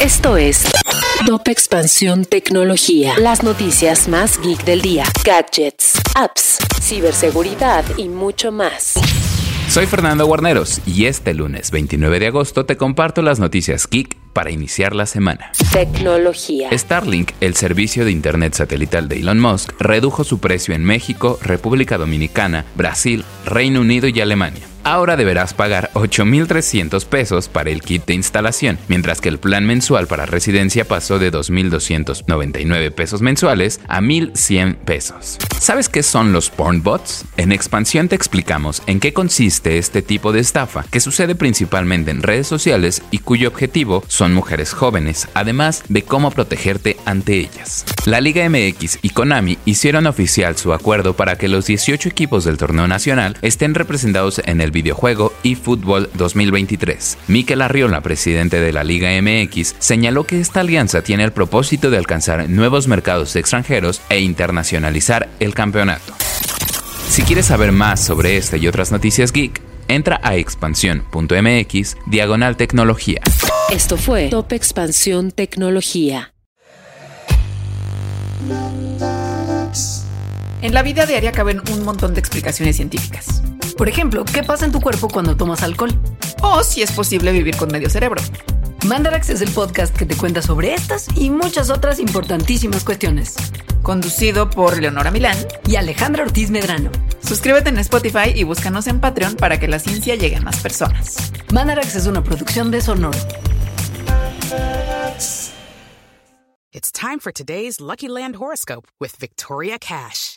Esto es Top Expansión Tecnología. Las noticias más geek del día. Gadgets, apps, ciberseguridad y mucho más. Soy Fernando Guarneros y este lunes 29 de agosto te comparto las noticias geek para iniciar la semana. Tecnología. Starlink, el servicio de Internet satelital de Elon Musk, redujo su precio en México, República Dominicana, Brasil, Reino Unido y Alemania. Ahora deberás pagar 8.300 pesos para el kit de instalación, mientras que el plan mensual para residencia pasó de 2.299 pesos mensuales a 1.100 pesos. ¿Sabes qué son los porn bots? En expansión te explicamos en qué consiste este tipo de estafa, que sucede principalmente en redes sociales y cuyo objetivo son mujeres jóvenes, además de cómo protegerte ante ellas. La Liga MX y Konami hicieron oficial su acuerdo para que los 18 equipos del torneo nacional estén representados en el videojuego eFootball 2023. Mikel Arriola, presidente de la Liga MX, señaló que esta alianza tiene el propósito de alcanzar nuevos mercados extranjeros e internacionalizar el campeonato. Si quieres saber más sobre esta y otras noticias geek, entra a expansión.mx diagonal tecnología. Esto fue Top Expansión Tecnología. En la vida diaria caben un montón de explicaciones científicas. Por ejemplo, ¿qué pasa en tu cuerpo cuando tomas alcohol? O si es posible vivir con medio cerebro. Mandarax es el podcast que te cuenta sobre estas y muchas otras importantísimas cuestiones. Conducido por Leonora Milán y Alejandra Ortiz Medrano. Suscríbete en Spotify y búscanos en Patreon para que la ciencia llegue a más personas. Mandarax es una producción de Sonoro. It's time for today's Lucky Land horoscope with Victoria Cash.